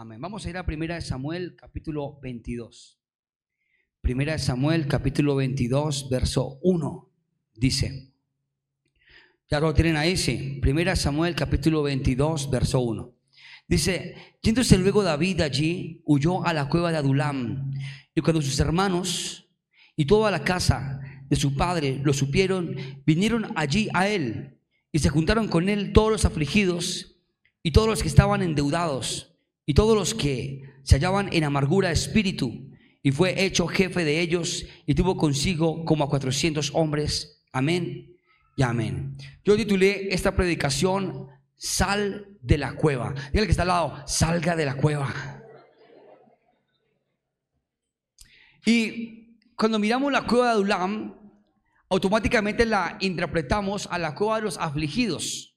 Amén. Vamos a ir a Primera de Samuel, capítulo 22. Primera de Samuel, capítulo 22, verso 1. Dice, ya lo tienen ahí, sí. Primera de Samuel, capítulo 22, verso 1. Dice, yéndose luego David allí, huyó a la cueva de Adulam. Y cuando sus hermanos y toda la casa de su padre lo supieron, vinieron allí a él y se juntaron con él todos los afligidos y todos los que estaban endeudados y todos los que se hallaban en amargura de espíritu. Y fue hecho jefe de ellos y tuvo consigo como a cuatrocientos hombres. Amén y amén. Yo titulé esta predicación, Sal de la cueva. Dígale que está al lado, salga de la cueva. Y cuando miramos la cueva de Adulam, automáticamente la interpretamos a la cueva de los afligidos.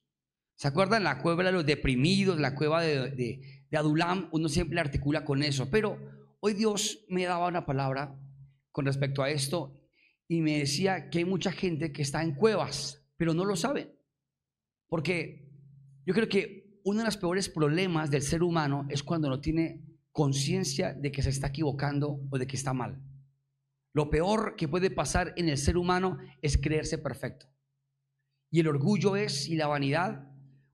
¿Se acuerdan? La cueva de los deprimidos, la cueva de, Adulam, uno siempre articula con eso. Pero hoy Dios me daba una palabra con respecto a esto y me decía que hay mucha gente que está en cuevas, pero no lo sabe. Porque yo creo que uno de los peores problemas del ser humano es cuando no tiene conciencia de que se está equivocando o de que está mal. Lo peor que puede pasar en el ser humano es creerse perfecto. Y el orgullo es, y la vanidad,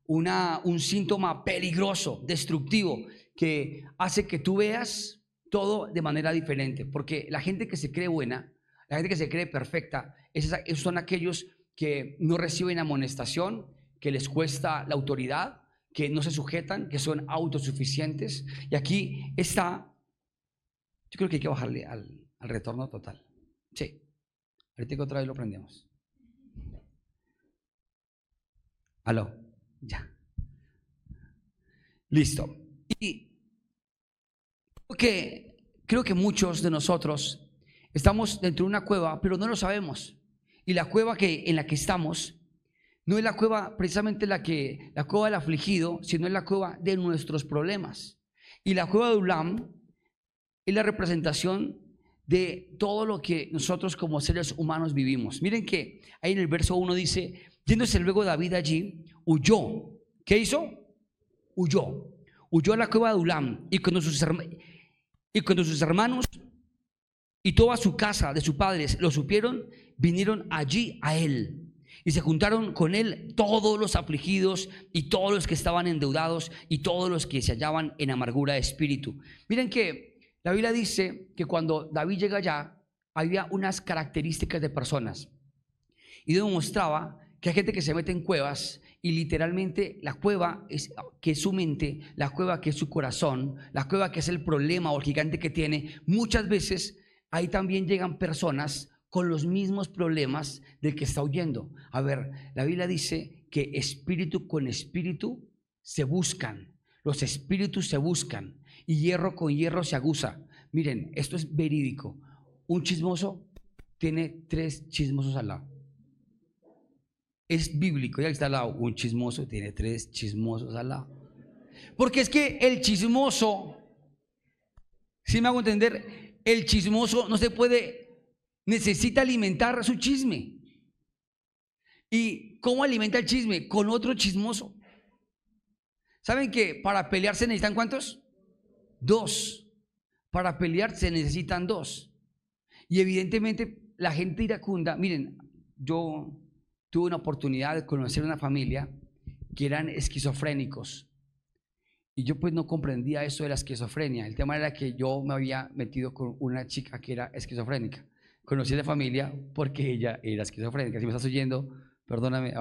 una, un síntoma peligroso, destructivo, que hace que tú veas todo de manera diferente. Porque la gente que se cree buena, la gente que se cree perfecta, esos son aquellos que no reciben amonestación, que les cuesta la autoridad, que no se sujetan, que son autosuficientes. Y aquí está, yo creo que hay que bajarle al, retorno total. Sí. Ahorita otra vez lo prendemos. Aló. Ya. Listo. Y porque creo que muchos de nosotros estamos dentro de una cueva, pero no lo sabemos. Y la cueva que, en la que estamos no es la cueva precisamente la que la cueva del afligido, sino es la cueva de nuestros problemas. Y la cueva de Ulam es la representación de todo lo que nosotros como seres humanos vivimos. Miren que ahí en el verso 1 dice, yéndose luego David allí, huyó. ¿Qué hizo? Huyó. Huyó a la cueva de Ulam y cuando sus, y cuando sus hermanos y toda su casa de sus padres lo supieron, vinieron allí a él. Y se juntaron con él todos los afligidos y todos los que estaban endeudados y todos los que se hallaban en amargura de espíritu. Miren que la Biblia dice que cuando David llega allá, había unas características de personas. Y demostraba que hay gente que se mete en cuevas y literalmente la cueva es que es su mente, la cueva que es su corazón, la cueva que es el problema o el gigante que tiene. Muchas veces ahí también llegan personas con los mismos problemas del que está huyendo. A ver, la Biblia dice que espíritu con espíritu se buscan, los espíritus se buscan y hierro con hierro se aguza. Miren, esto es verídico. Un chismoso tiene tres chismosos al lado. Es bíblico, ya está al lado. Un chismoso tiene tres chismosos al lado. Porque es que el chismoso, si me hago entender, el chismoso no se puede, necesita alimentar su chisme. ¿Y cómo alimenta el chisme? Con otro chismoso. ¿Saben que para pelearse necesitan cuántos? Dos. Para pelear se necesitan dos. Y evidentemente la gente iracunda, miren, yo tuve una oportunidad de conocer una familia que eran esquizofrénicos. Y yo pues no comprendía eso de la esquizofrenia. El tema era que yo me había metido con una chica que era esquizofrénica. Conocí a la familia porque ella era esquizofrénica. Si me estás oyendo, perdóname.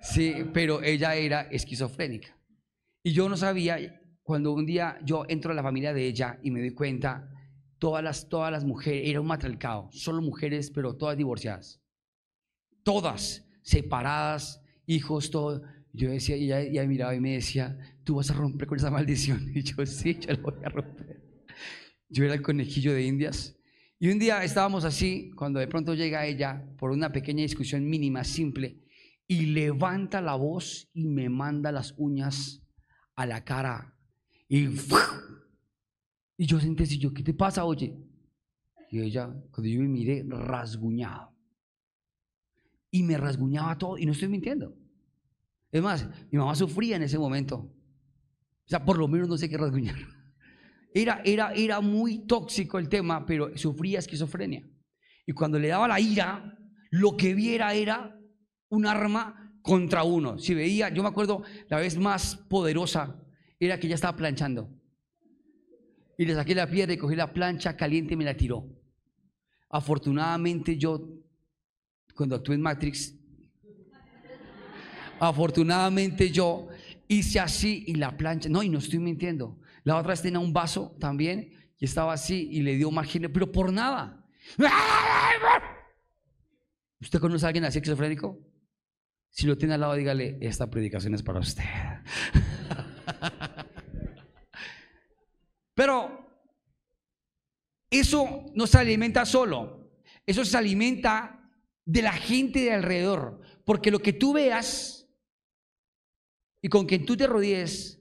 sí, pero ella era esquizofrénica. Y yo no sabía, cuando un día yo entro a la familia de ella y me doy cuenta, todas las, todas las mujeres, era un solo mujeres, pero todas divorciadas. Todas separadas, hijos, todo. Yo decía, y ella, ella miraba y me decía, tú vas a romper con esa maldición. Y yo, sí, yo la voy a romper. Yo era el conejillo de indias. Y un día estábamos así, cuando de pronto llega ella por una pequeña discusión mínima, simple, y levanta la voz y me manda las uñas a la cara y, y yo sentí así, yo, ¿qué te pasa, oye? Y ella, cuando yo me miré, rasguñado. Y me rasguñaba todo, y no estoy mintiendo. Es más, mi mamá sufría en ese momento. O sea, por lo menos no sé qué rasguñar. Era, era, era muy tóxico el tema, pero sufría esquizofrenia. Y cuando le daba la ira, lo que viera era un arma contra uno. Si veía, yo me acuerdo, la vez más poderosa era que ella estaba planchando. Y le saqué la piedra y cogí la plancha caliente y me la tiró. Afortunadamente yo, cuando actué en Matrix, afortunadamente yo hice así y la plancha, no, y no estoy mintiendo. La otra vez tenía un vaso también y estaba así y le dio margen, pero por nada. ¿Usted conoce a alguien así esquizofrénico? Si lo tiene al lado, dígale, esta predicación es para usted. Pero eso no se alimenta solo, eso se alimenta de la gente de alrededor, porque lo que tú veas y con quien tú te rodees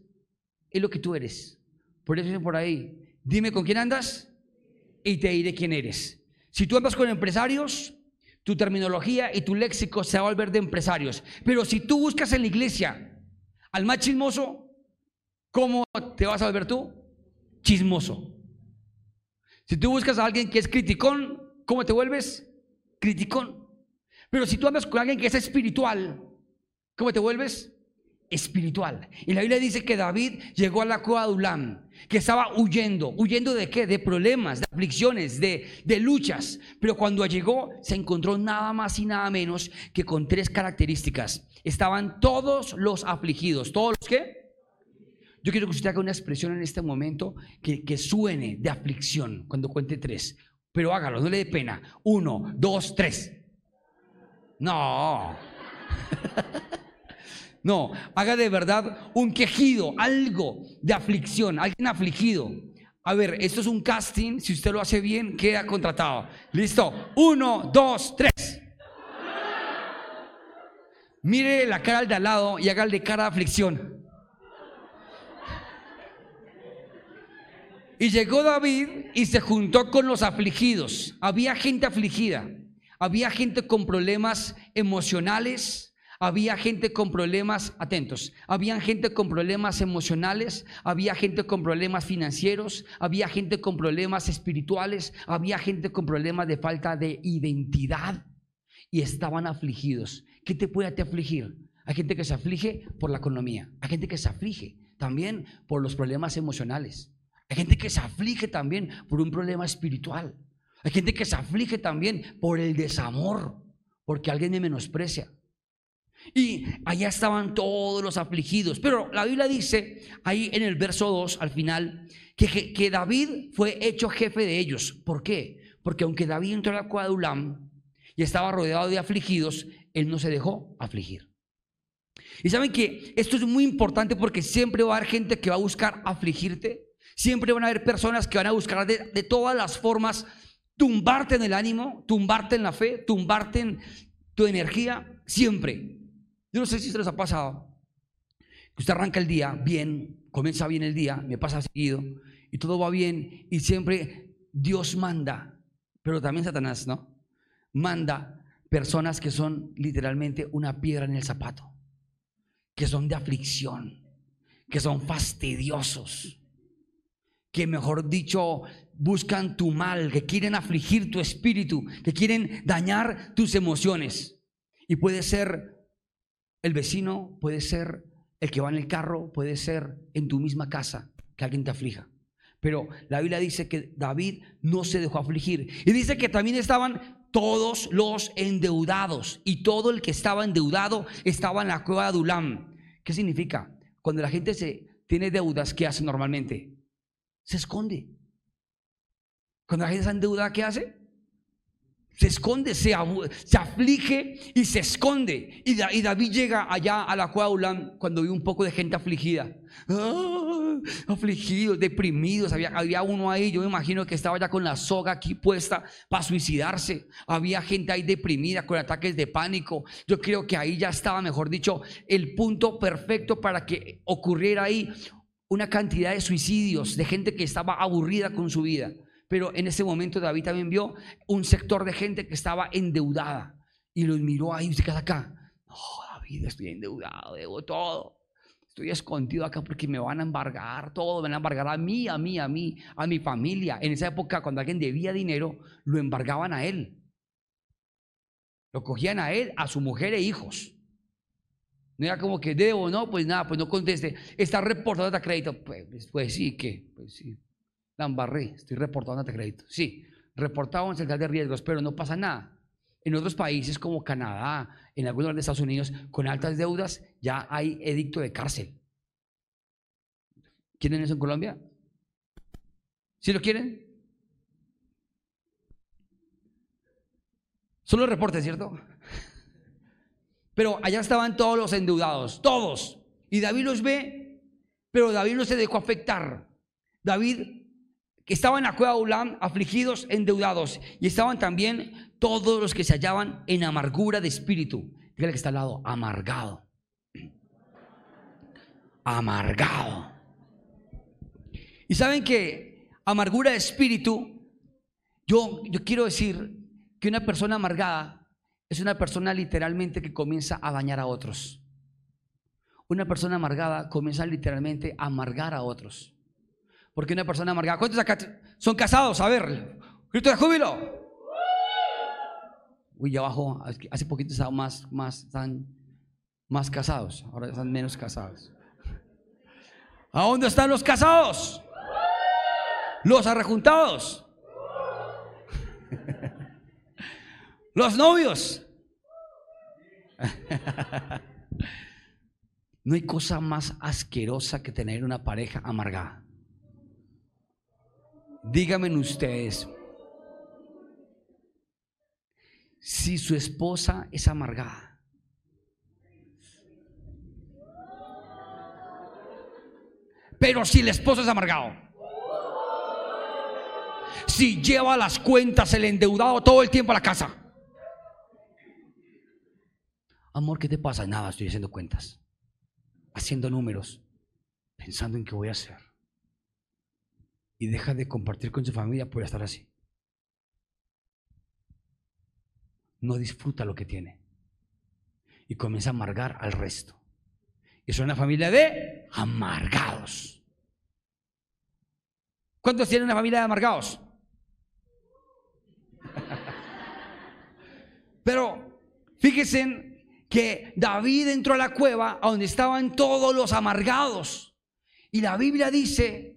es lo que tú eres. Por eso por ahí, dime con quién andas y te diré quién eres. Si tú andas con empresarios, tu terminología y tu léxico se va a volver de empresarios. Pero si tú buscas en la iglesia al más chismoso, ¿cómo te vas a volver tú? Chismoso. Si tú buscas a alguien que es criticón, ¿cómo te vuelves? Criticón. Pero si tú andas con alguien que es espiritual, ¿cómo te vuelves? espiritual. Y la Biblia dice que David llegó a la cueva de Ulam, que estaba huyendo. ¿Huyendo de qué? De problemas, de aflicciones, de, de luchas. Pero cuando llegó se encontró nada más y nada menos que con tres características. Estaban todos los afligidos. ¿Todos los qué? Yo quiero que usted haga una expresión en este momento que, que suene de aflicción cuando cuente tres. Pero hágalo, no le dé pena. Uno, dos, tres. No. No, haga de verdad un quejido, algo de aflicción, alguien afligido. A ver, esto es un casting, si usted lo hace bien, queda contratado. Listo, uno, dos, tres. Mire la cara al de al lado y hágale cara de aflicción. Y llegó David y se juntó con los afligidos. Había gente afligida, había gente con problemas emocionales, había gente con problemas, atentos, había gente con problemas emocionales, había gente con problemas financieros, había gente con problemas espirituales, había gente con problemas de falta de identidad y estaban afligidos. ¿Qué te puede te afligir? Hay gente que se aflige por la economía, hay gente que se aflige también por los problemas emocionales, hay gente que se aflige también por un problema espiritual, hay gente que se aflige también por el desamor, porque alguien me menosprecia. Y allá estaban todos los afligidos. Pero la Biblia dice ahí en el verso 2 al final que, que, David fue hecho jefe de ellos. ¿Por qué? Porque aunque David entró a la cueva de Ulam y estaba rodeado de afligidos, él no se dejó afligir. Y saben que esto es muy importante porque siempre va a haber gente que va a buscar afligirte. Siempre van a haber personas que van a buscar de, de todas las formas tumbarte en el ánimo, tumbarte en la fe, tumbarte en tu energía. Siempre. Yo no sé si se les ha pasado que usted arranca el día bien, comienza bien el día, me pasa seguido, y todo va bien, y siempre Dios manda, pero también Satanás, ¿no? Manda personas que son literalmente una piedra en el zapato, que son de aflicción, que son fastidiosos, que mejor dicho buscan tu mal, que quieren afligir tu espíritu, que quieren dañar tus emociones. Y puede ser el vecino puede ser el que va en el carro, puede ser en tu misma casa que alguien te aflija. Pero la Biblia dice que David no se dejó afligir. Y dice que también estaban todos los endeudados. Y todo el que estaba endeudado estaba en la cueva de Adulam. ¿Qué significa? Cuando la gente se tiene deudas, ¿qué hace normalmente? Se esconde. Cuando la gente está endeudada, ¿qué hace? se esconde, se, aflige y se esconde. Y, David llega allá a la cueva Ulam cuando vio un poco de gente afligida. Ah, afligidos, deprimidos. Había, había uno ahí, yo me imagino que estaba ya con la soga aquí puesta para suicidarse. Había gente ahí deprimida con ataques de pánico. Yo creo que ahí ya estaba, mejor dicho, el punto perfecto para que ocurriera ahí una cantidad de suicidios, de gente que estaba aburrida con su vida. Pero en ese momento David también vio un sector de gente que estaba endeudada y los miró ahí y se queda acá. No, David, estoy endeudado, debo todo. Estoy escondido acá porque me van a embargar todo, me van a embargar a mí, a mí, a mí, a mi familia. En esa época, cuando alguien debía dinero, lo embargaban a él. Lo cogían a él, a su mujer e hijos. No era como que debo, no, pues nada, pues no conteste. Está reportando a crédito. Pues, pues, sí, ¿qué? Pues sí. La embarré, estoy reportando a crédito. Sí, reportado en central de riesgos, pero no pasa nada. En otros países como Canadá, en algunos de Estados Unidos, con altas deudas, ya hay edicto de cárcel. ¿Quieren eso en Colombia? ¿Sí lo quieren? Son los reportes, ¿cierto? Pero allá estaban todos los endeudados, todos. Y David los ve, pero David no se dejó afectar. David, que estaba en la cueva Ulam, afligidos, endeudados. Y estaban también todos los que se hallaban en amargura de espíritu. Dígale que está al lado, amargado. Amargado. Y saben que amargura de espíritu, yo, yo quiero decir que una persona amargada es una persona literalmente que comienza a dañar a otros. Una persona amargada comienza literalmente a amargar a otros. Porque una persona amargada, ¿cuántos acá son casados? A ver, grito de júbilo. Uy, abajo, hace poquito estaban más, más, están más casados, ahora están menos casados. ¿A dónde están los casados? Los arrejuntados. Los novios. No hay cosa más asquerosa que tener una pareja amargada. Díganme ustedes, si su esposa es amargada, pero si el esposo es amargado, si lleva las cuentas el endeudado todo el tiempo a la casa, amor, ¿qué te pasa? Nada, estoy haciendo cuentas, haciendo números, pensando en qué voy a hacer. Y deja de compartir con su familia por estar así. no disfruta lo que tiene. Y comienza a amargar al resto. Y son una familia de amargados. ¿Cuántos tienen una familia de amargados? Pero fíjense que David entró a la cueva donde estaban todos los amargados. Y la Biblia dice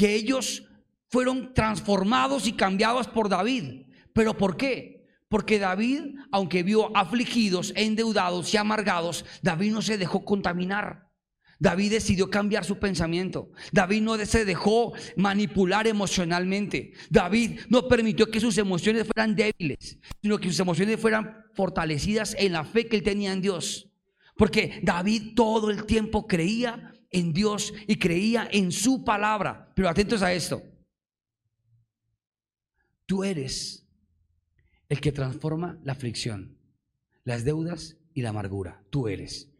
que ellos fueron transformados y cambiados por David. ¿Pero por qué? Porque David, aunque vio afligidos, endeudados y amargados, David no se dejó contaminar. David decidió cambiar su pensamiento. David no se dejó manipular emocionalmente. David no permitió que sus emociones fueran débiles, sino que sus emociones fueran fortalecidas en la fe que él tenía en Dios. Porque David todo el tiempo creía en Dios y creía en su palabra. Pero atentos a esto. Tú eres el que transforma la aflicción, las deudas y la amargura. Tú eres.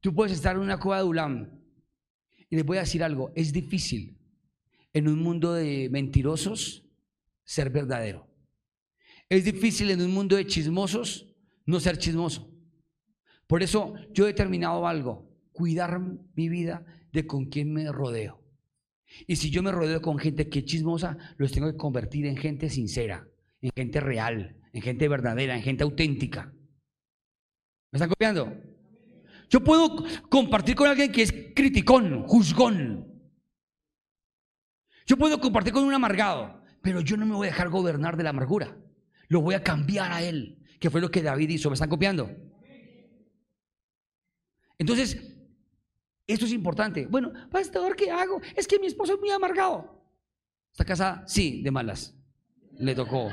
Tú puedes estar en una cueva de Ulam. Y les voy a decir algo, es difícil en un mundo de mentirosos ser verdadero. Es difícil en un mundo de chismosos no ser chismoso. Por eso yo he determinado algo, cuidar mi vida de con quién me rodeo. Y si yo me rodeo con gente que es chismosa, los tengo que convertir en gente sincera en gente real, en gente verdadera, en gente auténtica. ¿Me están copiando? Yo puedo compartir con alguien que es criticón, juzgón. Yo puedo compartir con un amargado, pero yo no me voy a dejar gobernar de la amargura. Lo voy a cambiar a él, que fue lo que David hizo. ¿Me están copiando? Entonces, esto es importante. Bueno, pastor, ¿qué hago? Es que mi esposo es muy amargado. ¿Está casada? Sí, de malas. Le tocó.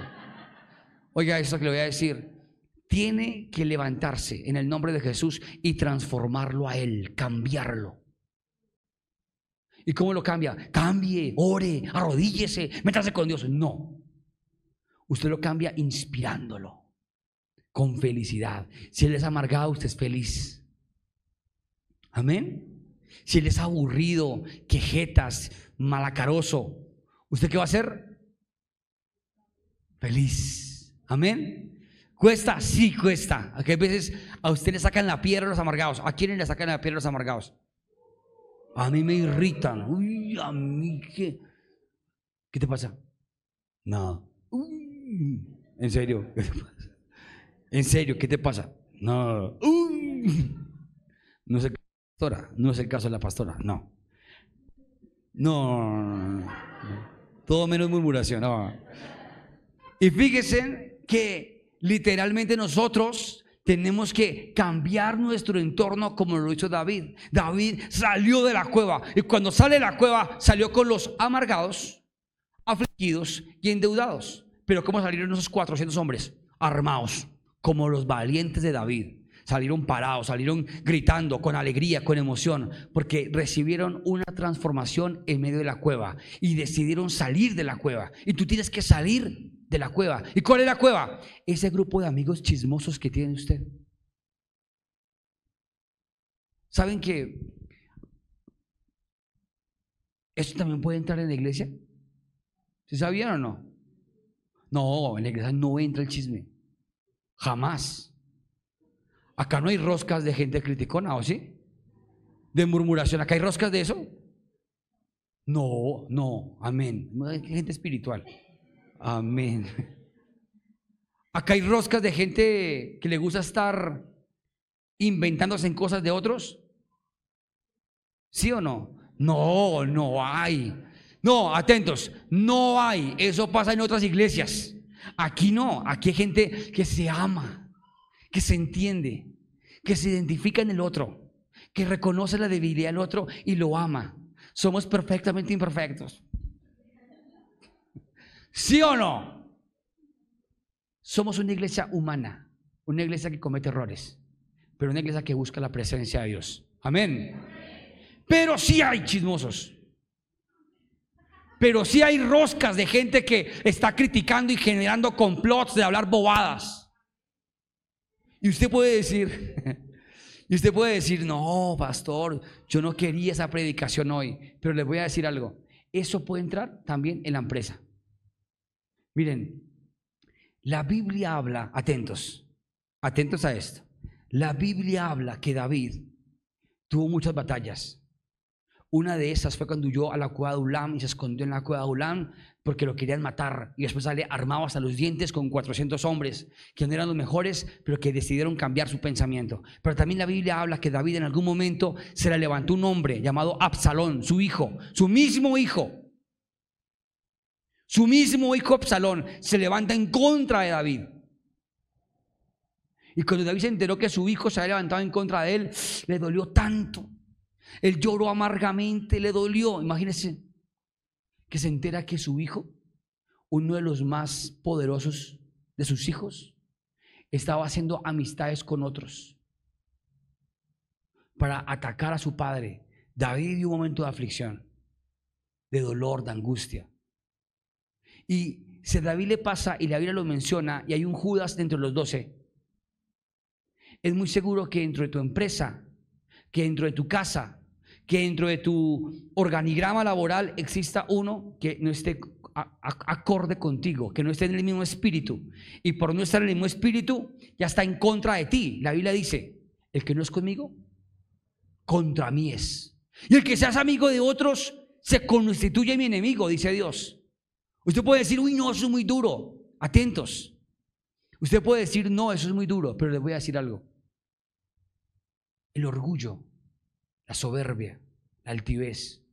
Oiga esto que le voy a decir. Tiene que levantarse en el nombre de Jesús y transformarlo a Él, cambiarlo. ¿Y cómo lo cambia? Cambie, ore, arrodíllese, métase con Dios. No. Usted lo cambia inspirándolo, con felicidad. Si Él es amargado, usted es feliz. Amén. Si Él es aburrido, quejetas, malacaroso, ¿usted qué va a hacer? Feliz. Amén. ¿Cuesta? Sí, cuesta. Aquí a veces a usted le sacan la piedra los amargados. ¿A quiénes le sacan la piedra los amargados? A mí me irritan. Uy, a mí qué. ¿Qué te pasa? No. Uy, ¿En serio? ¿Qué te pasa? ¿En serio? ¿Qué te pasa? No. Uy. No es No es el caso de la pastora. No. No. Todo menos murmuración. Y fíjense que literalmente nosotros tenemos que cambiar nuestro entorno como lo hizo David. David salió de la cueva y cuando sale de la cueva salió con los amargados, afligidos y endeudados. Pero ¿cómo salieron esos 400 hombres? Armados, como los valientes de David. Salieron parados, salieron gritando con alegría, con emoción, porque recibieron una transformación en medio de la cueva y decidieron salir de la cueva. Y tú tienes que salir de la cueva. ¿Y cuál es la cueva? Ese grupo de amigos chismosos que tiene usted. ¿Saben que esto también puede entrar en la iglesia? ¿Se sabían o no? No, en la iglesia no entra el chisme. Jamás. Acá no hay roscas de gente criticona, ¿o sí? De murmuración. ¿Acá hay roscas de eso? No, no, amén. Gente espiritual. Amén. Acá hay roscas de gente que le gusta estar inventándose en cosas de otros. ¿Sí o no? No, no hay. No, atentos, no hay. Eso pasa en otras iglesias. Aquí no, aquí hay gente que se ama, que se entiende, que se identifica en el otro, que reconoce la debilidad del otro y lo ama. Somos perfectamente imperfectos. ¿Sí o no? Somos una iglesia humana, una iglesia que comete errores, pero una iglesia que busca la presencia de Dios. Amén. Pero sí hay chismosos. Pero sí hay roscas de gente que está criticando y generando complots de hablar bobadas. Y usted puede decir, y usted puede decir, no, pastor, yo no quería esa predicación hoy, pero les voy a decir algo. Eso puede entrar también en la empresa. Miren, la Biblia habla, atentos, atentos a esto. La Biblia habla que David tuvo muchas batallas. Una de esas fue cuando huyó a la cueva de Ulam y se escondió en la cueva de Ulam porque lo querían matar. Y después sale armado hasta los dientes con 400 hombres que no eran los mejores, pero que decidieron cambiar su pensamiento. Pero también la Biblia habla que David en algún momento se le levantó un hombre llamado Absalón, su hijo, su mismo hijo, su mismo hijo Absalón se levanta en contra de David. Y cuando David se enteró que su hijo se había levantado en contra de él, le dolió tanto. Él lloró amargamente, le dolió. Imagínense que se entera que su hijo, uno de los más poderosos de sus hijos, estaba haciendo amistades con otros para atacar a su padre. David vivió un momento de aflicción, de dolor, de angustia. Y si a David le pasa y la Biblia lo menciona y hay un Judas dentro de los doce, es muy seguro que dentro de tu empresa, que dentro de tu casa, que dentro de tu organigrama laboral exista uno que no esté acorde contigo, que no esté en el mismo espíritu. Y por no estar en el mismo espíritu, ya está en contra de ti. La Biblia dice, el que no es conmigo, contra mí es. Y el que seas amigo de otros, se constituye mi enemigo, dice Dios. Usted puede decir, uy, no, eso es muy duro. Atentos. Usted puede decir, no, eso es muy duro, pero les voy a decir algo. El orgullo, la soberbia, la altivez,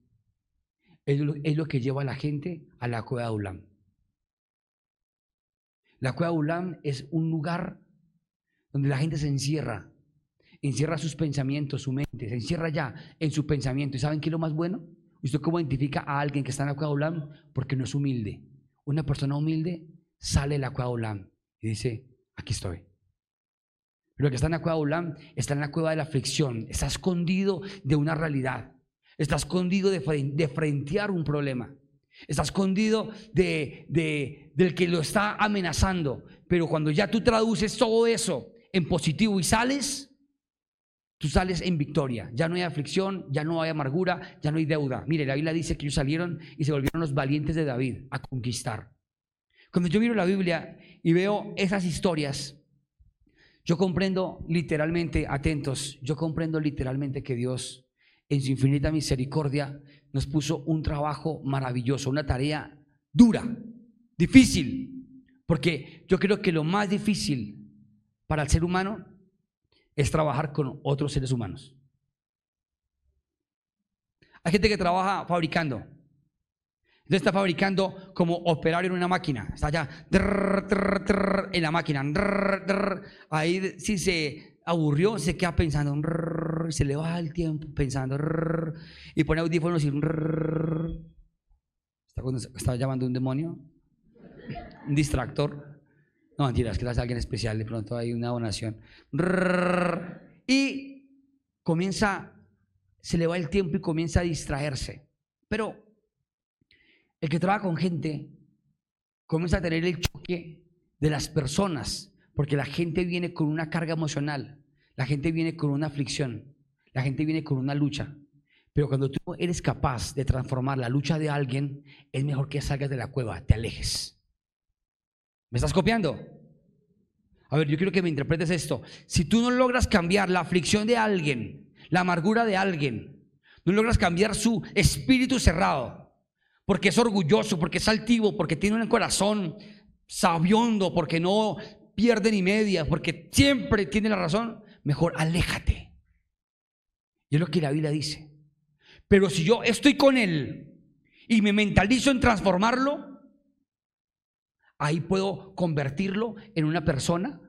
es lo, que lleva a la gente a la cueva de Ulam. La cueva de Ulam es un lugar donde la gente se encierra, encierra sus pensamientos, su mente, se encierra ya en su pensamiento. ¿Y saben qué es lo más bueno? ¿Usted cómo identifica a alguien que está en la cueva Ulam? Porque no es humilde. Una persona humilde sale de la cueva Ulam y dice, aquí estoy. Pero el que está en la cueva Ulam está en la cueva de la aflicción, está escondido de una realidad, está escondido de, de frentear un problema, está escondido de, de, del que lo está amenazando. Pero cuando ya tú traduces todo eso en positivo y sales, Tú sales en victoria. Ya no hay aflicción, ya no hay amargura, ya no hay deuda. Mire, la Biblia dice que ellos salieron y se volvieron los valientes de David a conquistar. Cuando yo miro la Biblia y veo esas historias, yo comprendo literalmente, atentos, yo comprendo literalmente que Dios en su infinita misericordia, nos puso un trabajo maravilloso, una tarea dura, difícil, porque yo creo que lo más difícil para el ser humano es trabajar con otros seres humanos. Hay gente que trabaja fabricando. Entonces está fabricando como operario en una máquina. Está allá en la máquina. ahí si se aburrió, se queda pensando. se le va el tiempo pensando. y pone audífonos y... ¿Está, llamando un demonio? Un distractor. No, mentira, es que es alguien especial. De pronto hay una donación. Y comienza se le va el tiempo y comienza a distraerse. Pero el que trabaja con gente comienza a tener el choque de las personas, porque la gente viene con una carga emocional, la gente viene con una aflicción, la gente viene con una lucha. Pero cuando tú eres capaz de transformar la lucha de alguien, es mejor que salgas de la cueva, te alejes. ¿Me estás copiando? A ver, yo quiero que me interpretes esto. Si tú no logras cambiar la aflicción de alguien, la amargura de alguien. No logras cambiar su espíritu cerrado, porque es orgulloso, porque es altivo, porque tiene un corazón sabiondo, porque no pierde ni media, porque siempre tiene la razón. Mejor aléjate. Y es lo que la Biblia dice. Pero si yo estoy con él y me mentalizo en transformarlo, ahí puedo convertirlo en una persona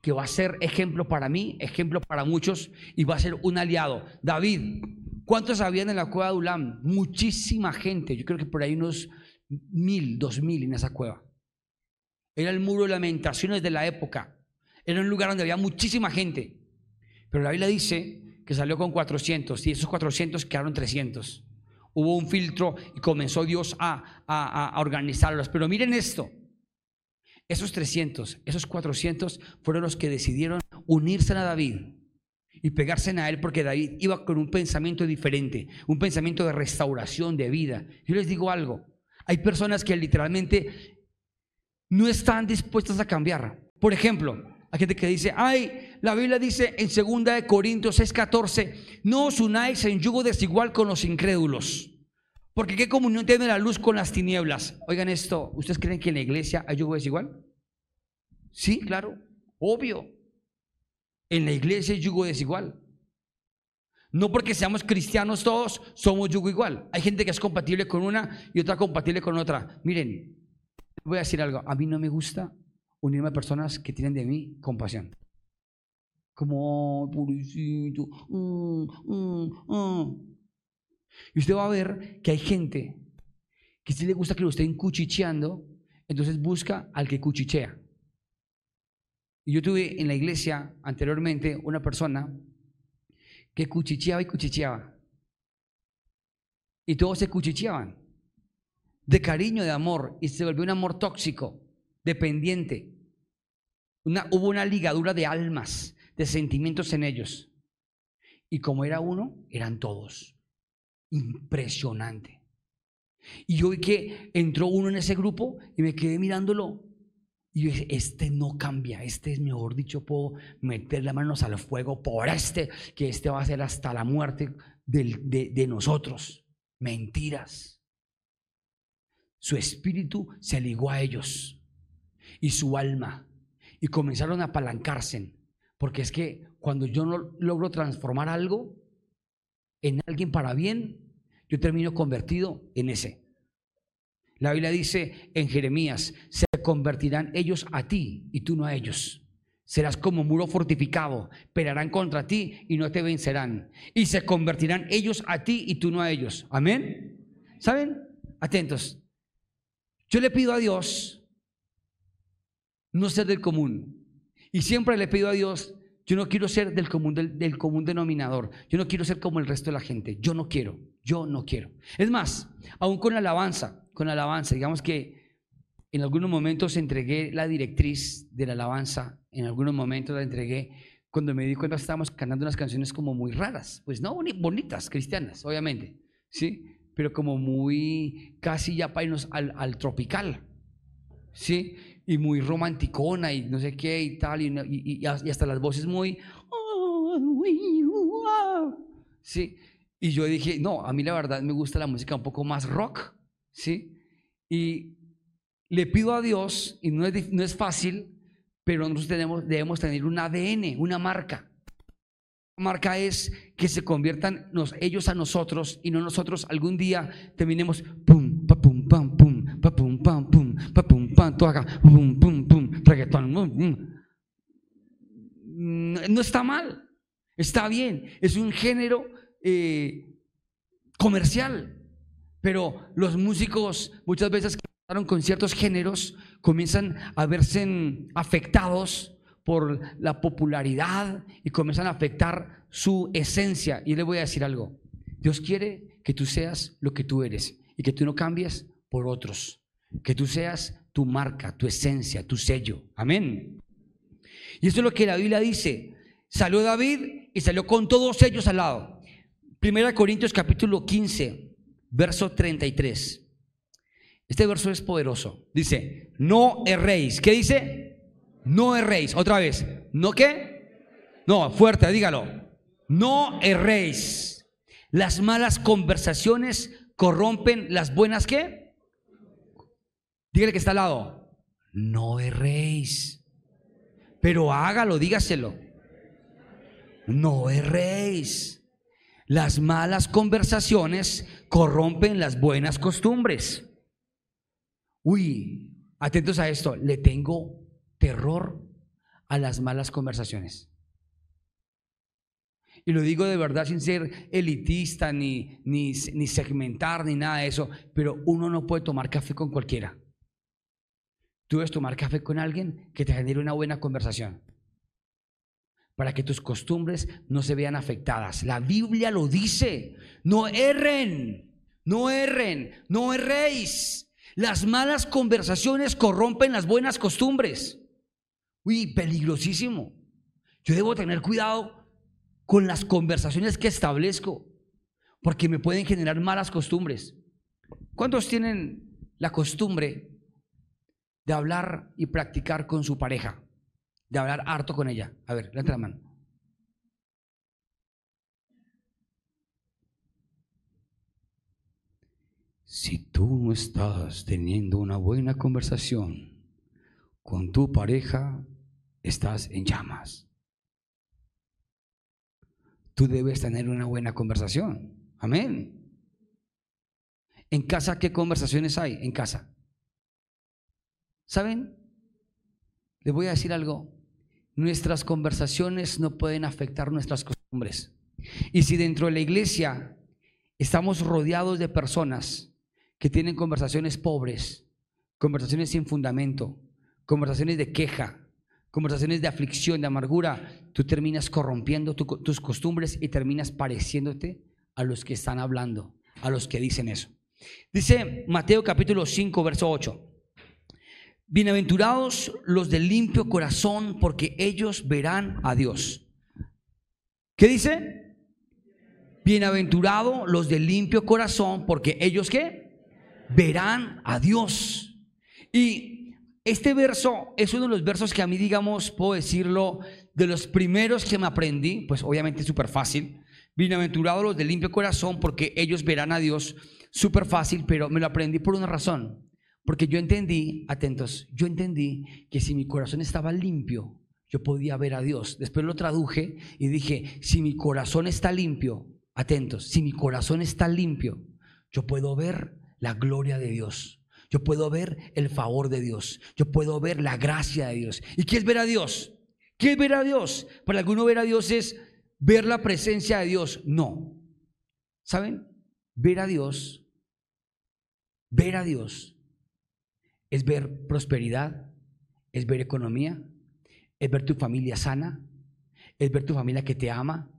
que va a ser ejemplo para mí, ejemplo para muchos y va a ser un aliado. David, ¿cuántos habían en la cueva de Ulam? Muchísima gente, yo creo que por ahí unos mil, dos mil en esa cueva. Era el muro de lamentaciones de la época. Era un lugar donde había muchísima gente. Pero la Biblia dice que salió con 400 y esos 400 quedaron 300. Hubo un filtro y comenzó Dios a, a, a organizarlos. Pero miren esto, esos 300, esos 400 fueron los que decidieron unirse a David y pegarse a él porque David iba con un pensamiento diferente, un pensamiento de restauración, de vida. Yo les digo algo, hay personas que literalmente no están dispuestas a cambiar. Por ejemplo, hay gente que dice, ay, la Biblia dice en 2 de Corintios 6:14, no os unáis en yugo desigual con los incrédulos. Porque ¿qué comunión tiene la luz con las tinieblas? Oigan esto, ¿ustedes creen que en la iglesia hay yugo desigual? Sí, claro, obvio. En la iglesia hay yugo desigual. No porque seamos cristianos todos, somos yugo igual. Hay gente que es compatible con una y otra compatible con otra. Miren, voy a decir algo. A mí no me gusta unirme a personas que tienen de mí compasión. Como, oh, pobrecito. Mm, mm, mm. Y usted va a ver que hay gente que si le gusta que lo estén cuchicheando, entonces busca al que cuchichea. Y yo tuve en la iglesia anteriormente una persona que cuchicheaba y cuchicheaba. Y todos se cuchicheaban. De cariño, de amor. Y se volvió un amor tóxico, dependiente. hubo una ligadura de almas, de sentimientos en ellos. Y como era uno, eran todos impresionante. Y yo vi que entró uno en ese grupo y me quedé mirándolo. Y yo dije, este no cambia, este es mejor dicho, puedo meter las manos al fuego por este, que este va a ser hasta la muerte de, de nosotros. Mentiras. Su espíritu se ligó a ellos y su alma y comenzaron a apalancarse. Porque es que cuando yo no logro transformar algo, en alguien para bien, yo termino convertido en ese. La Biblia dice en Jeremías, se convertirán ellos a ti y tú no a ellos. Serás como muro fortificado, pelearán contra ti y no te vencerán. Y se convertirán ellos a ti y tú no a ellos. Amén. ¿Saben? Atentos. Yo le pido a Dios no ser del común. Y siempre le pido a Dios yo no quiero ser del común, del, común denominador. Yo no quiero ser como el resto de la gente. Yo no quiero. Yo no quiero. Es más, aún con la alabanza, con la alabanza, digamos que en algunos momentos entregué la directriz de la alabanza, en algunos momentos la entregué cuando me di cuenta que estábamos cantando unas canciones como muy raras, pues no bonitas, cristianas, obviamente, ¿sí? Pero como muy casi ya para irnos al, al tropical, ¿sí? Y muy romanticona y no sé qué y tal, y, y, hasta las voces muy... Sí, Y yo dije, no, a mí la verdad me gusta la música un poco más rock, ¿sí? Y le pido a Dios, y no es, no es fácil, pero nosotros tenemos, debemos tener un ADN, una marca. La marca es que se conviertan ellos a nosotros y no nosotros algún día terminemos pum, pum, pam, todo acá, pum, pum, pum, reggaetón. No está mal, está bien, es un género eh, comercial, pero los músicos muchas veces que con ciertos géneros comienzan a verse afectados por la popularidad y comienzan a afectar su esencia. Y le voy a decir algo, Dios quiere que tú seas lo que tú eres y que tú no cambies por otros, que tú seas tu marca, tu esencia, tu sello. Amén. Y eso es lo que la Biblia dice. Salió David y salió con todos ellos al lado. Primera Corintios capítulo 15, verso 33. Este verso es poderoso. Dice, no erréis. ¿Qué dice? No erréis. Otra vez. ¿No qué? No, fuerte, dígalo. No erréis. Las malas conversaciones corrompen las buenas qué? Dígale que está al lado. No erréis. Pero hágalo, dígaselo. No erréis. Las malas conversaciones corrompen las buenas costumbres. Uy, atentos a esto, le tengo terror a las malas conversaciones. Y lo digo de verdad sin ser elitista, ni, ni, ni segmentar, ni nada de eso, pero uno no puede tomar café con cualquiera. Tú debes tomar café con alguien que te genere una buena conversación para que tus costumbres no se vean afectadas. La Biblia lo dice, no erren, no erren, no erréis. Las malas conversaciones corrompen las buenas costumbres. Uy, peligrosísimo. Yo debo tener cuidado con las conversaciones que establezco, porque me pueden generar malas costumbres. ¿Cuántos tienen la costumbre de hablar y practicar con su pareja? de hablar harto con ella. A ver, levanta la mano. Si tú no estás teniendo una buena conversación con tu pareja, estás en llamas. Tú debes tener una buena conversación. Amén. En casa, ¿qué conversaciones hay? En casa. ¿Saben? Les voy a decir algo. Nuestras conversaciones no pueden afectar nuestras costumbres. Y si dentro de la iglesia estamos rodeados de personas que tienen conversaciones pobres, conversaciones sin fundamento, conversaciones de queja, conversaciones de aflicción, de amargura, tú terminas corrompiendo tus costumbres y terminas pareciéndote a los que están hablando, a los que dicen eso. Dice Mateo capítulo 5, verso 8. Bienaventurados los de limpio corazón, porque ellos verán a Dios. ¿Qué dice? Bienaventurados los de limpio corazón, porque ellos qué? Verán a Dios. Y este verso es uno de los versos que a mí, digamos, puedo decirlo, de los primeros que me aprendí, pues obviamente es súper fácil. Bienaventurados los de limpio corazón, porque ellos verán a Dios. Súper fácil, pero me lo aprendí por una razón. Porque yo entendí, atentos, yo entendí que si mi corazón estaba limpio, yo podía ver a Dios. Después lo traduje y dije, si mi corazón está limpio, atentos, si mi corazón está limpio, yo puedo ver la gloria de Dios. Yo puedo ver el favor de Dios. Yo puedo ver la gracia de Dios. ¿Y qué es ver a Dios? ¿Qué es ver a Dios? Para alguno ver a Dios es ver la presencia de Dios. No. ¿Saben? Ver a Dios. Ver a Dios es ver prosperidad, es ver economía, es ver tu familia sana, es ver tu familia que te ama,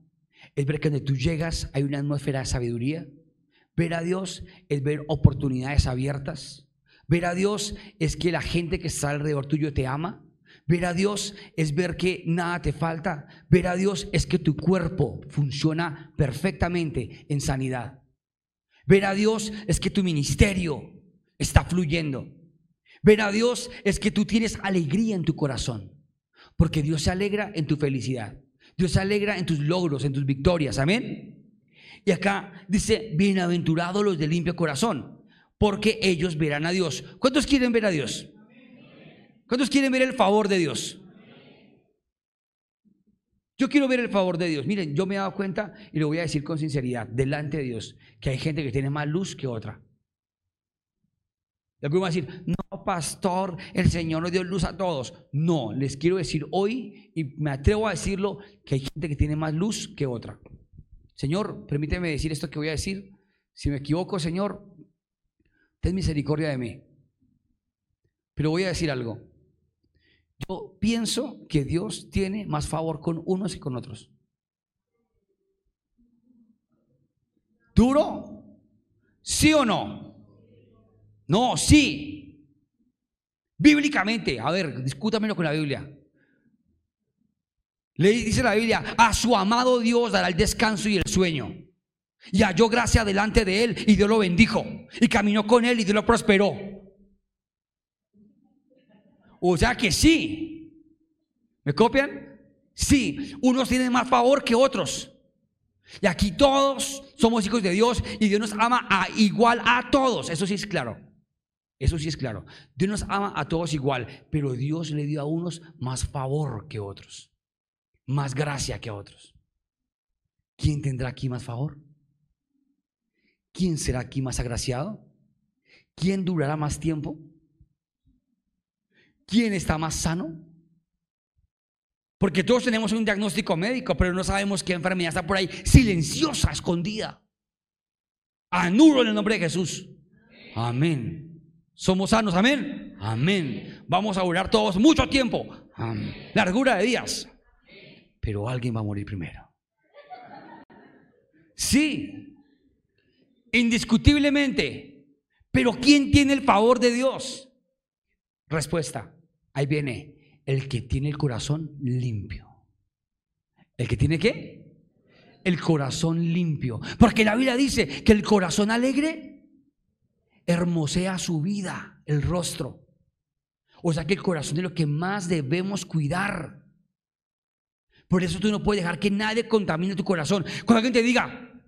es ver que donde tú llegas hay una atmósfera de sabiduría. Ver a Dios es ver oportunidades abiertas. Ver a Dios es que la gente que está alrededor tuyo te ama. Ver a Dios es ver que nada te falta. Ver a Dios es que tu cuerpo funciona perfectamente en sanidad. Ver a Dios es que tu ministerio está fluyendo. Ver a Dios es que tú tienes alegría en tu corazón, porque Dios se alegra en tu felicidad. Dios se alegra en tus logros, en tus victorias. Amén. Y acá dice, bienaventurados los de limpio corazón, porque ellos verán a Dios. ¿Cuántos quieren ver a Dios? ¿Cuántos quieren ver el favor de Dios? Yo quiero ver el favor de Dios. Miren, yo me he dado cuenta y lo voy a decir con sinceridad, delante de Dios, que hay gente que tiene más luz que otra. Y algunos van a decir, no, pastor, el Señor nos dio luz a todos. No, les quiero decir hoy, y me atrevo a decirlo, que hay gente que tiene más luz que otra. Señor, permíteme decir esto que voy a decir. Si me equivoco, Señor, ten misericordia de mí. Pero voy a decir algo. Yo pienso que Dios tiene más favor con unos y con otros. ¿Duro? ¿Sí o no? No, sí. Bíblicamente, a ver, discútamelo con la Biblia. Le dice la Biblia, a su amado Dios dará el descanso y el sueño. Y halló gracia delante de él y Dios lo bendijo. Y caminó con él y Dios lo prosperó. O sea que sí. ¿Me copian? Sí. Unos tienen más favor que otros. Y aquí todos somos hijos de Dios y Dios nos ama a igual a todos. Eso sí es claro. Eso sí es claro. Dios nos ama a todos igual, pero Dios le dio a unos más favor que otros más gracia que a otros. ¿Quién tendrá aquí más favor? ¿Quién será aquí más agraciado? ¿Quién durará más tiempo? ¿Quién está más sano? Porque todos tenemos un diagnóstico médico, pero no sabemos qué enfermedad está por ahí, silenciosa, escondida. Anulo en el nombre de Jesús. Amén. Somos sanos, amén. Amén. Vamos a durar todos mucho tiempo. Largura de días pero alguien va a morir primero. Sí, indiscutiblemente, pero ¿quién tiene el favor de Dios? Respuesta, ahí viene, el que tiene el corazón limpio. ¿El que tiene qué? El corazón limpio. Porque la Biblia dice que el corazón alegre hermosea su vida, el rostro. O sea que el corazón es lo que más debemos cuidar. Por eso tú no puedes dejar que nadie contamine tu corazón. Cuando alguien te diga,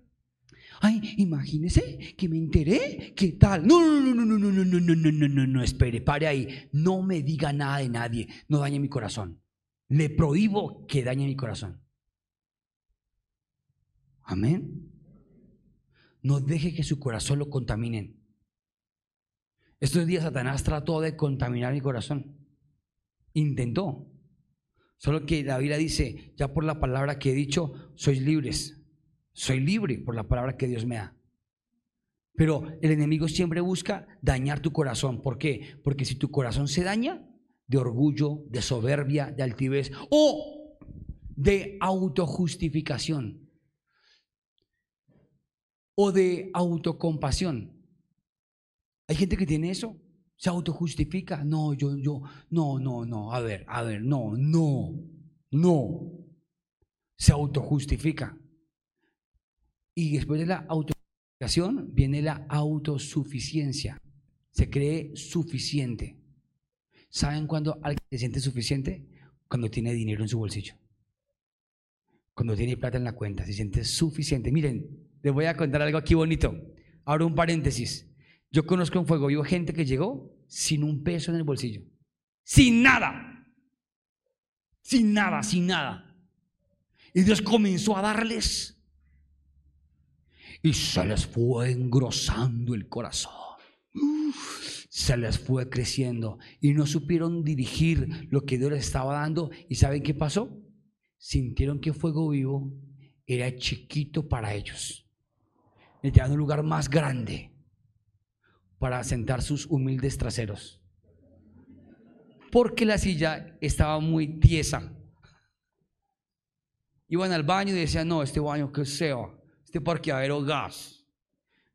ay, imagínese que me enteré, ¿qué tal? No, no, no, no, no, no, no, no, no, no, no, no, espere, pare ahí. No me diga nada de nadie, no dañe mi corazón. Le prohíbo que dañe mi corazón. Amén. No deje que su corazón lo contaminen. Estos días Satanás trató de contaminar mi corazón. Intentó. Solo que la Biblia dice, ya por la palabra que he dicho, sois libres. Soy libre por la palabra que Dios me da. Pero el enemigo siempre busca dañar tu corazón. ¿Por qué? Porque si tu corazón se daña de orgullo, de soberbia, de altivez o de autojustificación o de autocompasión. Hay gente que tiene eso se autojustifica. No, yo, yo, no, no, no, a ver, a ver, no, no, no. Se autojustifica. Y después de la autojustificación viene la autosuficiencia. Se cree suficiente. ¿Saben cuándo alguien se siente suficiente? Cuando tiene dinero en su bolsillo. Cuando tiene plata en la cuenta, se siente suficiente. Miren, les voy a contar algo aquí bonito. Abro un paréntesis. Yo conozco en Fuego Vivo gente que llegó sin un peso en el bolsillo. Sin nada. Sin nada, sin nada. Y Dios comenzó a darles. Y se les fue engrosando el corazón. Se les fue creciendo. Y no supieron dirigir lo que Dios les estaba dando. ¿Y saben qué pasó? Sintieron que Fuego Vivo era chiquito para ellos. Necesitaban un lugar más grande para sentar sus humildes traseros. Porque la silla estaba muy tiesa. Iban al baño y decían, no, este baño que sea, este parqueadero gas,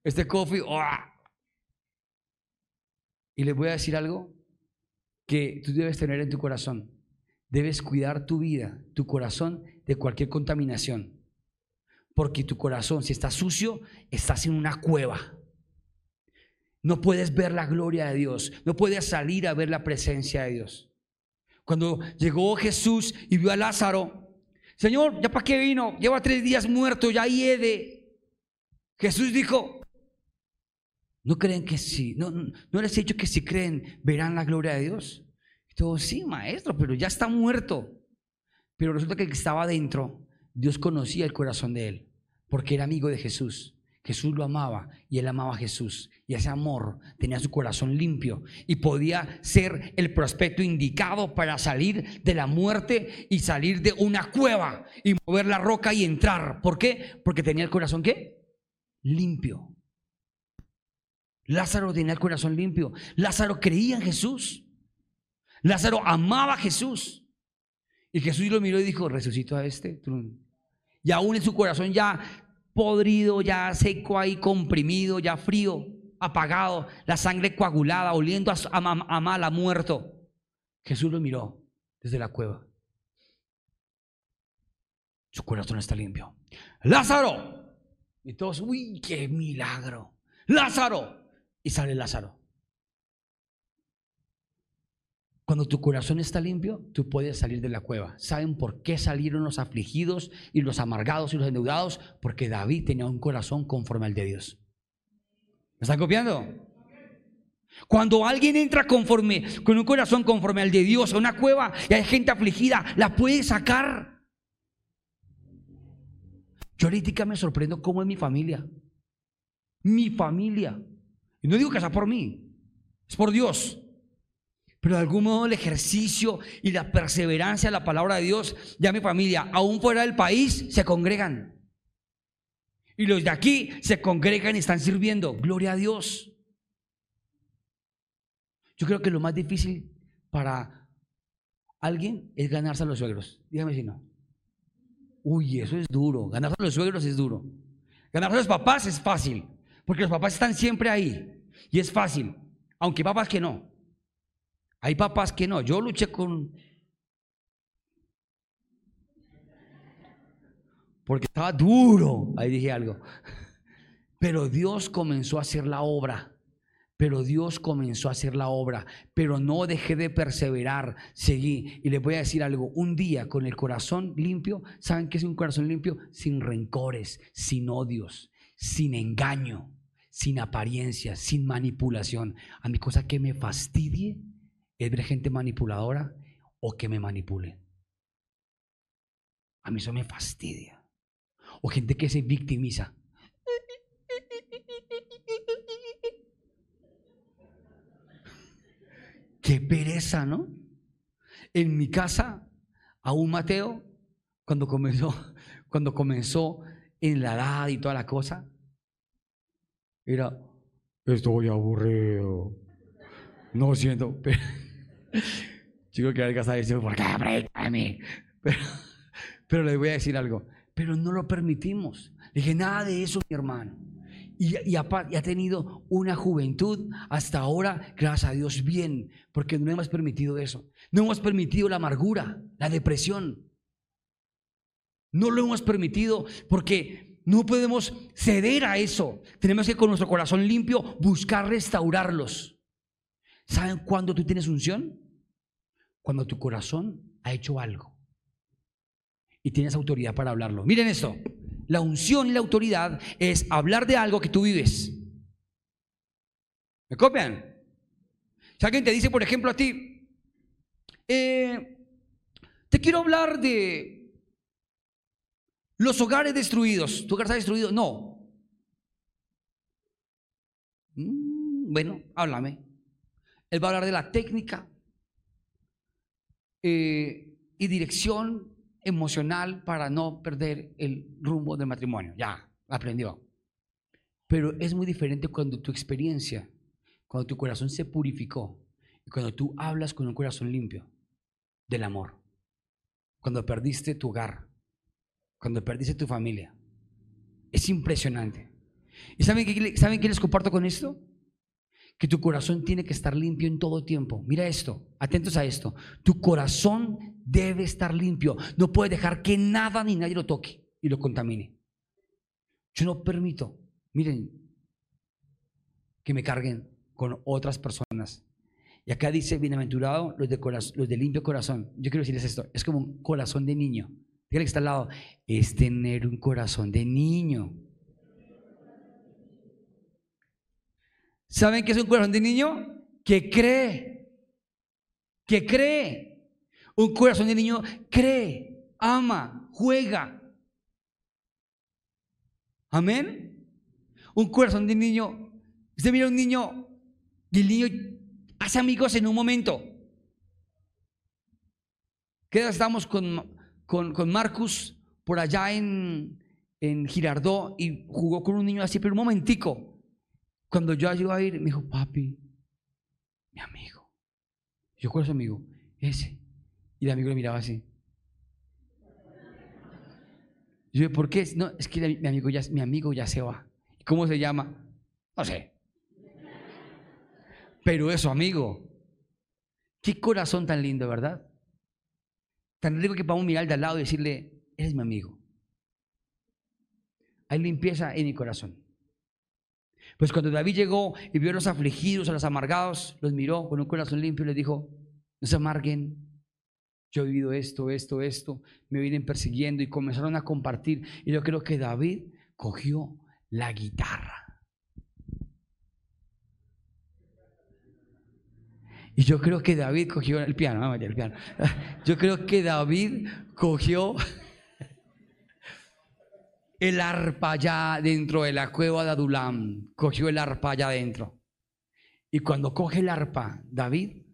este coffee, ¡ah! Y les voy a decir algo que tú debes tener en tu corazón. Debes cuidar tu vida, tu corazón de cualquier contaminación. Porque tu corazón, si está sucio, estás en una cueva. No puedes ver la gloria de Dios. No puedes salir a ver la presencia de Dios. Cuando llegó Jesús y vio a Lázaro, Señor, ¿ya para qué vino? Lleva tres días muerto, ya hiede. Jesús dijo, ¿no creen que sí? ¿No, no les he dicho que si creen verán la gloria de Dios? Todos, sí, maestro, pero ya está muerto. Pero resulta que el que estaba adentro, Dios conocía el corazón de él, porque era amigo de Jesús. Jesús lo amaba y él amaba a Jesús. Y ese amor tenía su corazón limpio y podía ser el prospecto indicado para salir de la muerte y salir de una cueva y mover la roca y entrar. ¿Por qué? Porque tenía el corazón qué? Limpio. Lázaro tenía el corazón limpio. Lázaro creía en Jesús. Lázaro amaba a Jesús. Y Jesús lo miró y dijo, resucito a este. Y aún en su corazón ya podrido, ya seco ahí, comprimido, ya frío, apagado, la sangre coagulada, oliendo a, a, mal, a muerto. Jesús lo miró desde la cueva. Su corazón está limpio. Lázaro. Y todos, uy, qué milagro. Lázaro. Y sale Lázaro. Cuando tu corazón está limpio, tú puedes salir de la cueva. ¿Saben por qué salieron los afligidos y los amargados y los endeudados? Porque David tenía un corazón conforme al de Dios. ¿Me están copiando? Cuando alguien entra conforme, con un corazón conforme al de Dios a una cueva y hay gente afligida, la puede sacar. Yo ahorita me sorprendo cómo es mi familia. Mi familia. Y no digo que sea por mí, es por Dios. Pero de algún modo el ejercicio y la perseverancia de la palabra de Dios, ya mi familia, aún fuera del país, se congregan. Y los de aquí se congregan y están sirviendo. Gloria a Dios. Yo creo que lo más difícil para alguien es ganarse a los suegros. Dígame si no. Uy, eso es duro. Ganarse a los suegros es duro. Ganarse a los papás es fácil. Porque los papás están siempre ahí. Y es fácil. Aunque papás que no. Hay papás que no. Yo luché con... Porque estaba duro. Ahí dije algo. Pero Dios comenzó a hacer la obra. Pero Dios comenzó a hacer la obra. Pero no dejé de perseverar. Seguí. Y les voy a decir algo. Un día con el corazón limpio. ¿Saben qué es un corazón limpio? Sin rencores, sin odios, sin engaño, sin apariencia, sin manipulación. A mi cosa que me fastidie es ver gente manipuladora o que me manipule. A mí eso me fastidia. O gente que se victimiza. Qué pereza, ¿no? En mi casa, a un Mateo, cuando comenzó, cuando comenzó en la edad y toda la cosa, era, estoy aburrido. No siento. Chico que alguien está diciendo, ¿por qué a mí? Pero, pero le voy a decir algo. Pero no lo permitimos. Le dije, nada de eso, mi hermano. Y, y, ha, y, ha, tenido una juventud hasta ahora, gracias a Dios, bien, porque no hemos permitido eso. No hemos permitido la amargura, la depresión. No lo hemos permitido porque no podemos ceder a eso. Tenemos que con nuestro corazón limpio buscar restaurarlos. ¿Saben cuándo tú tienes unción? Cuando tu corazón ha hecho algo y tienes autoridad para hablarlo. Miren esto, la unción y la autoridad es hablar de algo que tú vives. ¿Me copian? Si alguien te dice, por ejemplo, a ti, eh, te quiero hablar de los hogares destruidos. ¿Tu hogar está destruido? No. Mm, bueno, háblame. Él va a hablar de la técnica, eh, y dirección emocional para no perder el rumbo del matrimonio. Ya, aprendió. Pero es muy diferente cuando tu experiencia, cuando tu corazón se purificó y cuando tú hablas con un corazón limpio del amor. Cuando perdiste tu hogar, cuando perdiste tu familia. Es impresionante. ¿Y saben qué, ¿saben qué les comparto con esto? Que tu corazón tiene que estar limpio en todo tiempo. Mira esto, atentos a esto. Tu corazón debe estar limpio. No puedes dejar que nada ni nadie lo toque y lo contamine. Yo no permito, miren, que me carguen con otras personas. Y acá dice, bienaventurado los de, los de limpio corazón. Yo quiero decirles esto, es como un corazón de niño. Dígale que está al lado, es tener un corazón de niño. ¿Saben qué es un corazón de niño? Que cree. Que cree. Un corazón de niño cree, ama, juega. Amén. Un corazón de niño. Usted mira un niño y el niño hace amigos en un momento. ¿Qué estamos con, con, con Marcus por allá en, en Girardó y jugó con un niño así, pero un momentico. Cuando yo iba a ir, me dijo, papi, mi amigo. Yo, ¿cuál es amigo? Ese. Y el amigo le miraba así. Yo, ¿por qué? No, es que mi amigo ya, mi amigo ya se va. ¿Cómo se llama? No sé. Pero eso, amigo. Qué corazón tan lindo, ¿verdad? Tan rico que podamos mirar de al lado y decirle, eres mi amigo. Hay limpieza en mi corazón. Pues cuando David llegó y vio a los afligidos, a los amargados, los miró con un corazón limpio y les dijo, no se amarguen, yo he vivido esto, esto, esto, me vienen persiguiendo y comenzaron a compartir. Y yo creo que David cogió la guitarra. Y yo creo que David cogió el piano, el piano. Yo creo que David cogió el arpa ya dentro de la cueva de Adulam. Cogió el arpa allá adentro. Y cuando coge el arpa, David,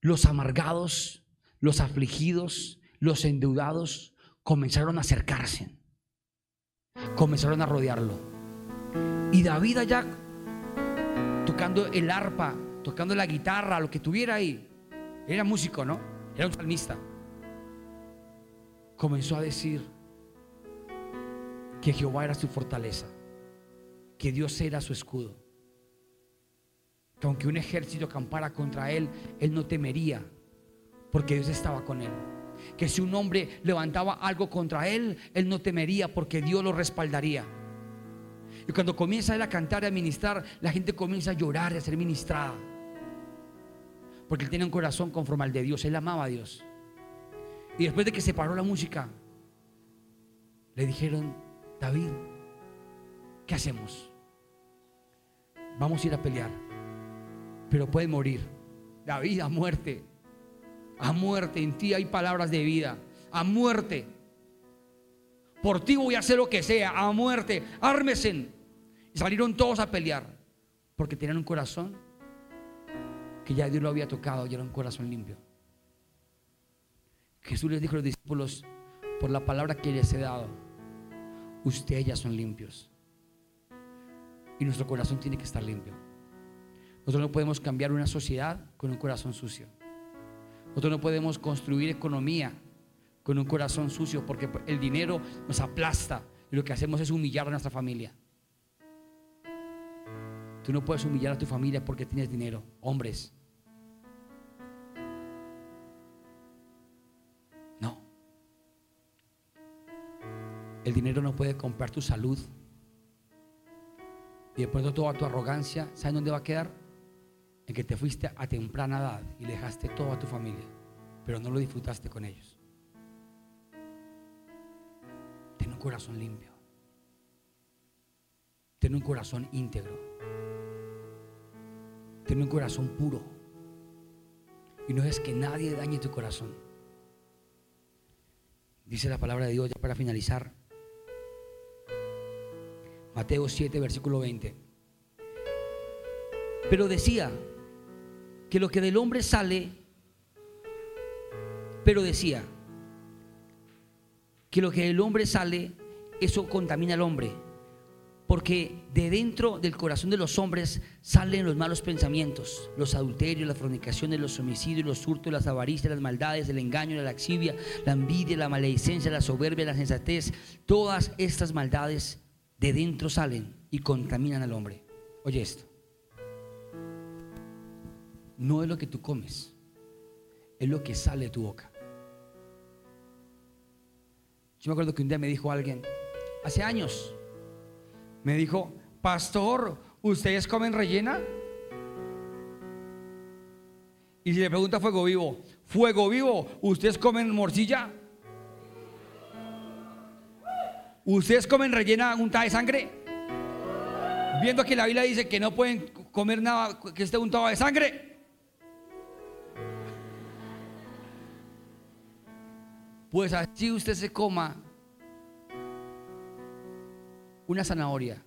los amargados, los afligidos, los endeudados, comenzaron a acercarse. Comenzaron a rodearlo. Y David allá, tocando el arpa, tocando la guitarra, lo que tuviera ahí, era músico, ¿no? Era un salmista. Comenzó a decir, que Jehová era su fortaleza, que Dios era su escudo, que aunque un ejército acampara contra él, él no temería, porque Dios estaba con él. Que si un hombre levantaba algo contra él, él no temería porque Dios lo respaldaría. Y cuando comienza él a cantar y a ministrar, la gente comienza a llorar y a ser ministrada. Porque él tiene un corazón conforme al de Dios, él amaba a Dios. Y después de que se paró la música, le dijeron, David, ¿qué hacemos? Vamos a ir a pelear, pero puede morir. David, a muerte, a muerte, en ti hay palabras de vida, a muerte. Por ti voy a hacer lo que sea, a muerte, ármesen. Y salieron todos a pelear, porque tenían un corazón que ya Dios lo había tocado y era un corazón limpio. Jesús les dijo a los discípulos, por la palabra que les he dado, ustedes ya son limpios. Y nuestro corazón tiene que estar limpio. Nosotros no podemos cambiar una sociedad con un corazón sucio. Nosotros no podemos construir economía con un corazón sucio porque el dinero nos aplasta y lo que hacemos es humillar a nuestra familia. Tú no puedes humillar a tu familia porque tienes dinero, hombres. El dinero no puede comprar tu salud. Y de toda tu arrogancia, ¿sabes dónde va a quedar? En que te fuiste a temprana edad y dejaste todo a tu familia, pero no lo disfrutaste con ellos. Ten un corazón limpio. Ten un corazón íntegro. Ten un corazón puro. Y no es que nadie dañe tu corazón. Dice la palabra de Dios ya para finalizar. Mateo 7, versículo 20. Pero decía que lo que del hombre sale, pero decía que lo que del hombre sale, eso contamina al hombre. Porque de dentro del corazón de los hombres salen los malos pensamientos, los adulterios, las fornicaciones, los homicidios, los hurtos, las avaricias, las maldades, el engaño, la laxivia, la envidia, la maledicencia, la soberbia, la sensatez. Todas estas maldades de dentro salen y contaminan al hombre. Oye esto. No es lo que tú comes, es lo que sale de tu boca. Yo me acuerdo que un día me dijo alguien, hace años, me dijo, pastor, ¿ustedes comen rellena? Y si le pregunta fuego vivo, fuego vivo, ¿ustedes comen morcilla? ¿Ustedes comen rellena untada de sangre? Viendo que la Biblia dice que no pueden comer nada que esté untado de sangre. Pues así usted se coma una zanahoria.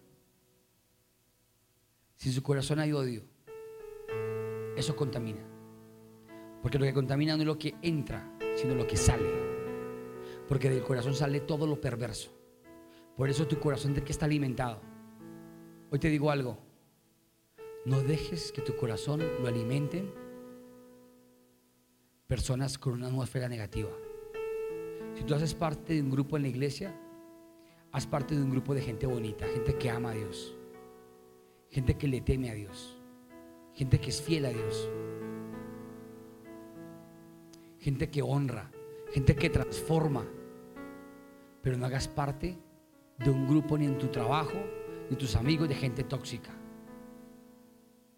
Si en su corazón hay odio, eso contamina. Porque lo que contamina no es lo que entra, sino lo que sale. Porque del corazón sale todo lo perverso. Por eso tu corazón de que está alimentado. Hoy te digo algo. No dejes que tu corazón lo alimenten personas con una atmósfera negativa. Si tú haces parte de un grupo en la iglesia, haz parte de un grupo de gente bonita, gente que ama a Dios, gente que le teme a Dios, gente que es fiel a Dios, gente que honra, gente que transforma, pero no hagas parte de un grupo ni en tu trabajo, ni tus amigos de gente tóxica,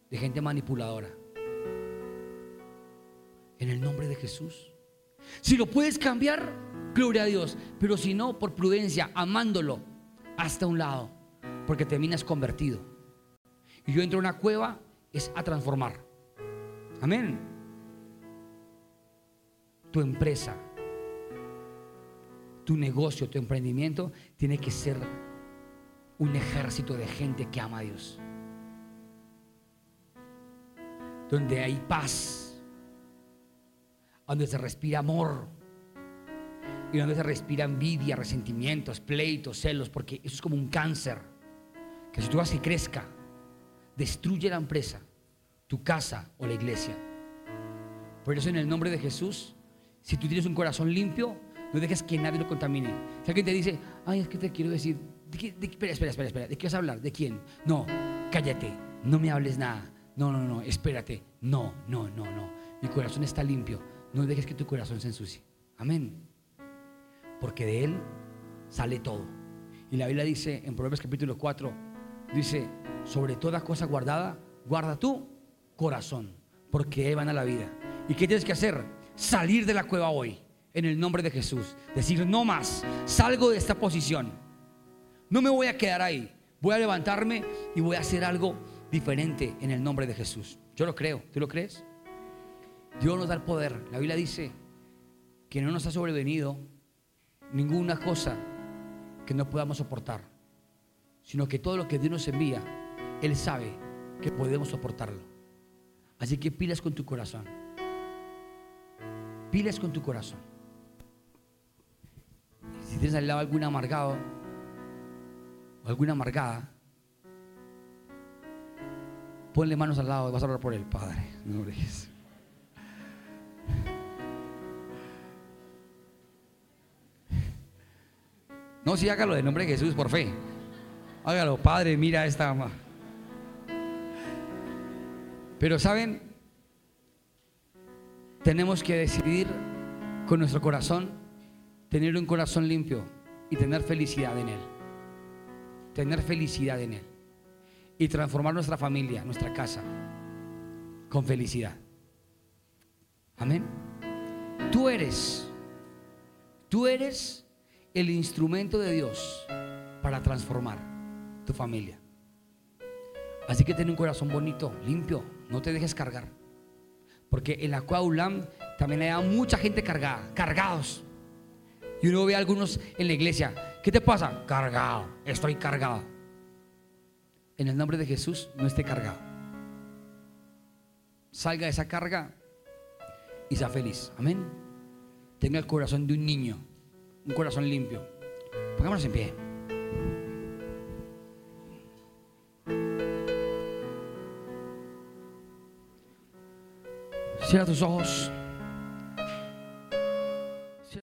de gente manipuladora. En el nombre de Jesús. Si lo puedes cambiar, gloria a Dios. Pero si no, por prudencia, amándolo hasta un lado, porque terminas convertido. Y yo entro a una cueva, es a transformar. Amén. Tu empresa, tu negocio, tu emprendimiento tiene que ser un ejército de gente que ama a Dios. Donde hay paz, donde se respira amor y donde se respira envidia, resentimientos, pleitos, celos, porque eso es como un cáncer que si tú haces que crezca, destruye la empresa, tu casa o la iglesia. Por eso en el nombre de Jesús, si tú tienes un corazón limpio, no dejes que nadie lo contamine. Si alguien te dice, ay, es que te quiero decir, espera, espera, espera, espera, ¿de qué vas a hablar? ¿De quién? No, cállate, no me hables nada. No, no, no, espérate. No, no, no, no. Mi corazón está limpio. No dejes que tu corazón se ensucie. Amén. Porque de él sale todo. Y la Biblia dice en Proverbios capítulo 4, dice, sobre toda cosa guardada, guarda tu corazón, porque ahí van a la vida. ¿Y qué tienes que hacer? Salir de la cueva hoy, en el nombre de Jesús. Decir, no más, salgo de esta posición no me voy a quedar ahí. Voy a levantarme y voy a hacer algo diferente en el nombre de Jesús. Yo lo creo. ¿Tú lo crees? Dios nos da el poder. La Biblia dice que no nos ha sobrevenido ninguna cosa que no podamos soportar, sino que todo lo que Dios nos envía, Él sabe que podemos soportarlo. Así que pilas con tu corazón. Pilas con tu corazón. Tienes al lado algún amargado, alguna amargada, ponle manos al lado y vas a hablar por el Padre. No No, sí, hágalo del nombre de Jesús por fe. Hágalo, Padre, mira esta ama. Pero saben, tenemos que decidir con nuestro corazón tener un corazón limpio y tener felicidad en él tener felicidad en Él y transformar nuestra familia, nuestra casa, con felicidad. Amén. Tú eres, tú eres el instrumento de Dios para transformar tu familia. Así que ten un corazón bonito, limpio, no te dejes cargar. Porque en la Cuaulam también hay mucha gente cargada, cargados. Y uno ve a algunos en la iglesia, ¿qué te pasa? Cargado, estoy cargado. En el nombre de Jesús, no esté cargado. Salga de esa carga y sea feliz. Amén. Tenga el corazón de un niño, un corazón limpio. Pongámonos en pie. Cierra tus ojos.